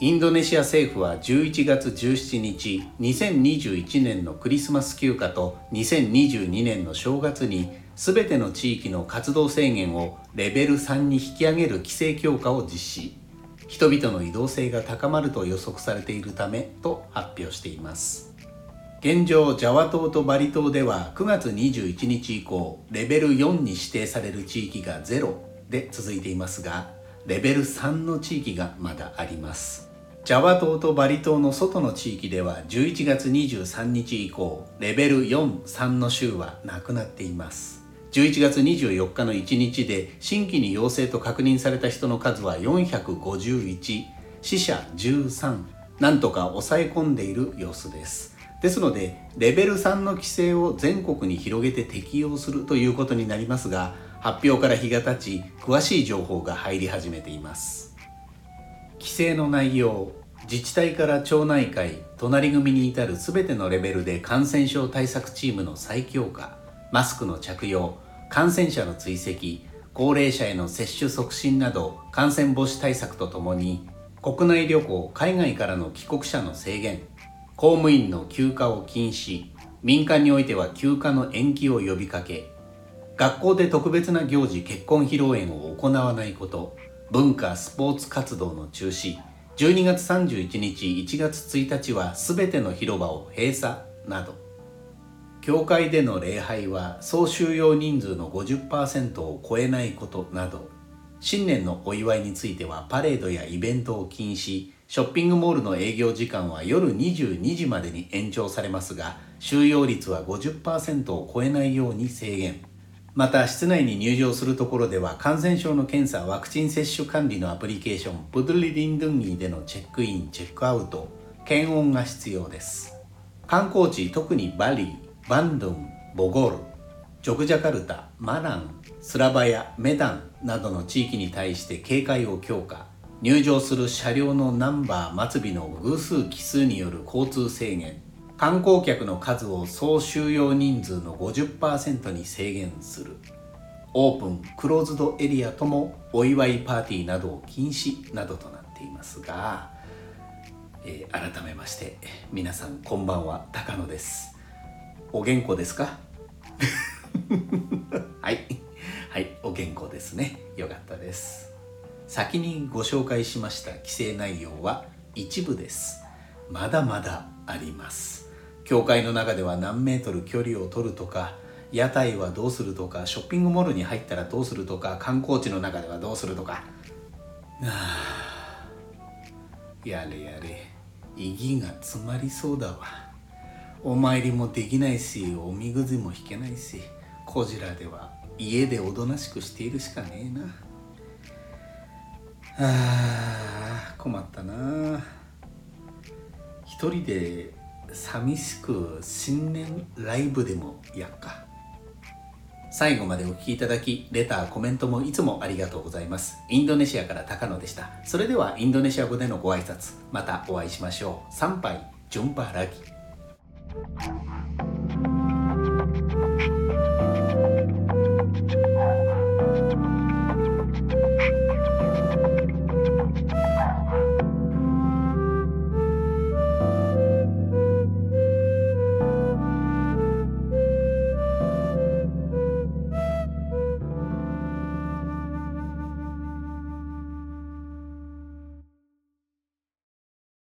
インドネシア政府は11月17日2021年のクリスマス休暇と2022年の正月に全ての地域の活動制限をレベル3に引き上げる規制強化を実施。人々の移動性が高まると予測されているためと発表しています。現状ジャワ島とバリ島では9月21日以降レベル4に指定される地域が0で続いていますがレベル3の地域がまだあります。ジャワ島とバリ島の外の地域では11月23日以降レベル43の州はなくなっています。11月24日の1日で新規に陽性と確認された人の数は451死者13なんとか抑え込んでいる様子です。ですのでレベル3の規制を全国に広げて適用するということになりますが発表から日が経ち詳しい情報が入り始めています。規制の内容自治体から町内会隣組に至る全てのレベルで感染症対策チームの再強化マスクの着用感染者の追跡高齢者への接種促進など感染防止対策とともに国内旅行海外からの帰国者の制限公務員の休暇を禁止民間においては休暇の延期を呼びかけ学校で特別な行事結婚披露宴を行わないこと文化スポーツ活動の中止。12月31日1月1日は全ての広場を閉鎖など。教会での礼拝は総収容人数の50%を超えないことなど。新年のお祝いについてはパレードやイベントを禁止。ショッピングモールの営業時間は夜22時までに延長されますが収容率は50%を超えないように制限。また室内に入場するところでは感染症の検査ワクチン接種管理のアプリケーションプドリリンドゥンギーでのチェックインチェックアウト。検温が必要です。観光地特にバリーバンドン、ボゴール、ジョグジャカルタ、マラン、スラバヤ、メダンなどの地域に対して警戒を強化。入場する車両のナンバー末尾の偶数奇数による交通制限。観光客の数を総収容人数の50%に制限する。オープンクローズドエリアともお祝いパーティーなどを禁止などとなっていますが、えー、改めまして皆さんこんばんは高野です。お元気ですか？はい。はいお元気ですね。よかったです。先にご紹介しました規制内容は一部です。まだまだあります。教会の中では何メートル距離を取るとか屋台はどうするとかショッピングモールに入ったらどうするとか観光地の中ではどうするとか。あやれやれ。意義が詰まりそうだわ。お参りもできないしおみくじも引けないしこちらでは家でおとなしくしているしかねえな。あ困ったな。一人で寂しく新年ライブでもやっか最後までお聴きいただき、レター、コメントもいつもありがとうございます。インドネシアから高野でした。それではインドネシア語でのご挨拶、またお会いしましょう。参拝、ジョンパラギ。